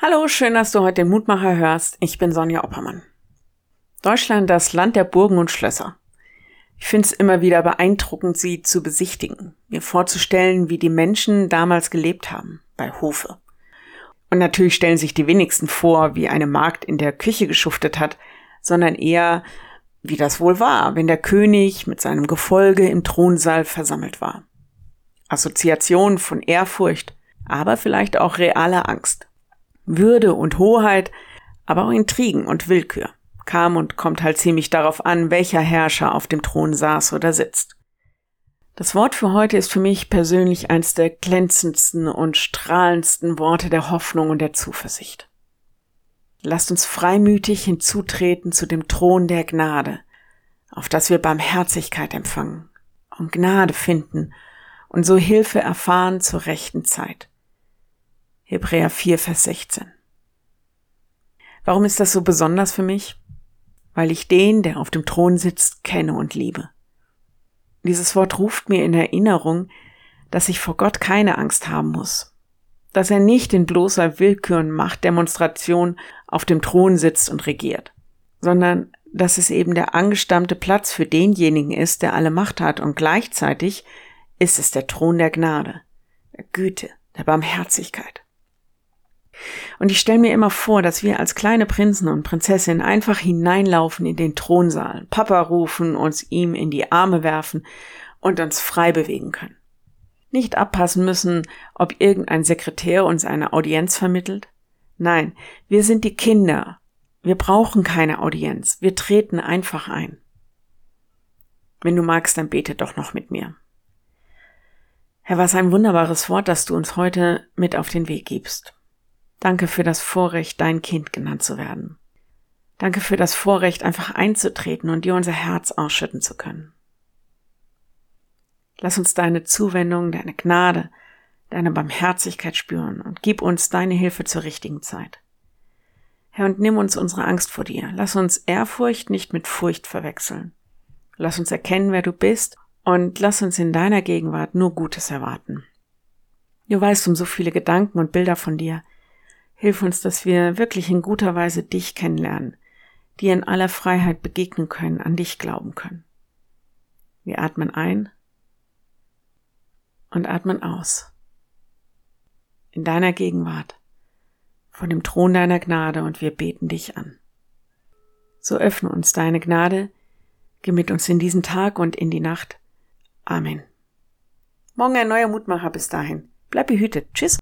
Hallo, schön, dass du heute den Mutmacher hörst. Ich bin Sonja Oppermann. Deutschland, das Land der Burgen und Schlösser. Ich finde es immer wieder beeindruckend, sie zu besichtigen, mir vorzustellen, wie die Menschen damals gelebt haben, bei Hofe. Und natürlich stellen sich die wenigsten vor, wie eine Magd in der Küche geschuftet hat, sondern eher, wie das wohl war, wenn der König mit seinem Gefolge im Thronsaal versammelt war. Assoziation von Ehrfurcht, aber vielleicht auch realer Angst. Würde und Hoheit, aber auch Intrigen und Willkür. Kam und kommt halt ziemlich darauf an, welcher Herrscher auf dem Thron saß oder sitzt. Das Wort für heute ist für mich persönlich eins der glänzendsten und strahlendsten Worte der Hoffnung und der Zuversicht. Lasst uns freimütig hinzutreten zu dem Thron der Gnade, auf das wir Barmherzigkeit empfangen und Gnade finden und so Hilfe erfahren zur rechten Zeit. Hebräer 4, Vers 16. Warum ist das so besonders für mich? Weil ich den, der auf dem Thron sitzt, kenne und liebe. Dieses Wort ruft mir in Erinnerung, dass ich vor Gott keine Angst haben muss, dass er nicht in bloßer Willkür und Machtdemonstration auf dem Thron sitzt und regiert, sondern dass es eben der angestammte Platz für denjenigen ist, der alle Macht hat und gleichzeitig ist es der Thron der Gnade, der Güte, der Barmherzigkeit. Und ich stelle mir immer vor, dass wir als kleine Prinzen und Prinzessinnen einfach hineinlaufen in den Thronsaal, Papa rufen, uns ihm in die Arme werfen und uns frei bewegen können. Nicht abpassen müssen, ob irgendein Sekretär uns eine Audienz vermittelt. Nein, wir sind die Kinder. Wir brauchen keine Audienz. Wir treten einfach ein. Wenn du magst, dann bete doch noch mit mir. Herr, was ein wunderbares Wort, das du uns heute mit auf den Weg gibst. Danke für das Vorrecht, dein Kind genannt zu werden. Danke für das Vorrecht, einfach einzutreten und dir unser Herz ausschütten zu können. Lass uns deine Zuwendung, deine Gnade, deine Barmherzigkeit spüren und gib uns deine Hilfe zur richtigen Zeit. Herr, und nimm uns unsere Angst vor dir. Lass uns Ehrfurcht nicht mit Furcht verwechseln. Lass uns erkennen, wer du bist und lass uns in deiner Gegenwart nur Gutes erwarten. Du weißt um so viele Gedanken und Bilder von dir, Hilf uns, dass wir wirklich in guter Weise dich kennenlernen, dir in aller Freiheit begegnen können, an dich glauben können. Wir atmen ein und atmen aus. In deiner Gegenwart, vor dem Thron deiner Gnade und wir beten dich an. So öffne uns deine Gnade, geh mit uns in diesen Tag und in die Nacht. Amen. Morgen ein neuer Mutmacher bis dahin. Bleib behütet. Tschüss.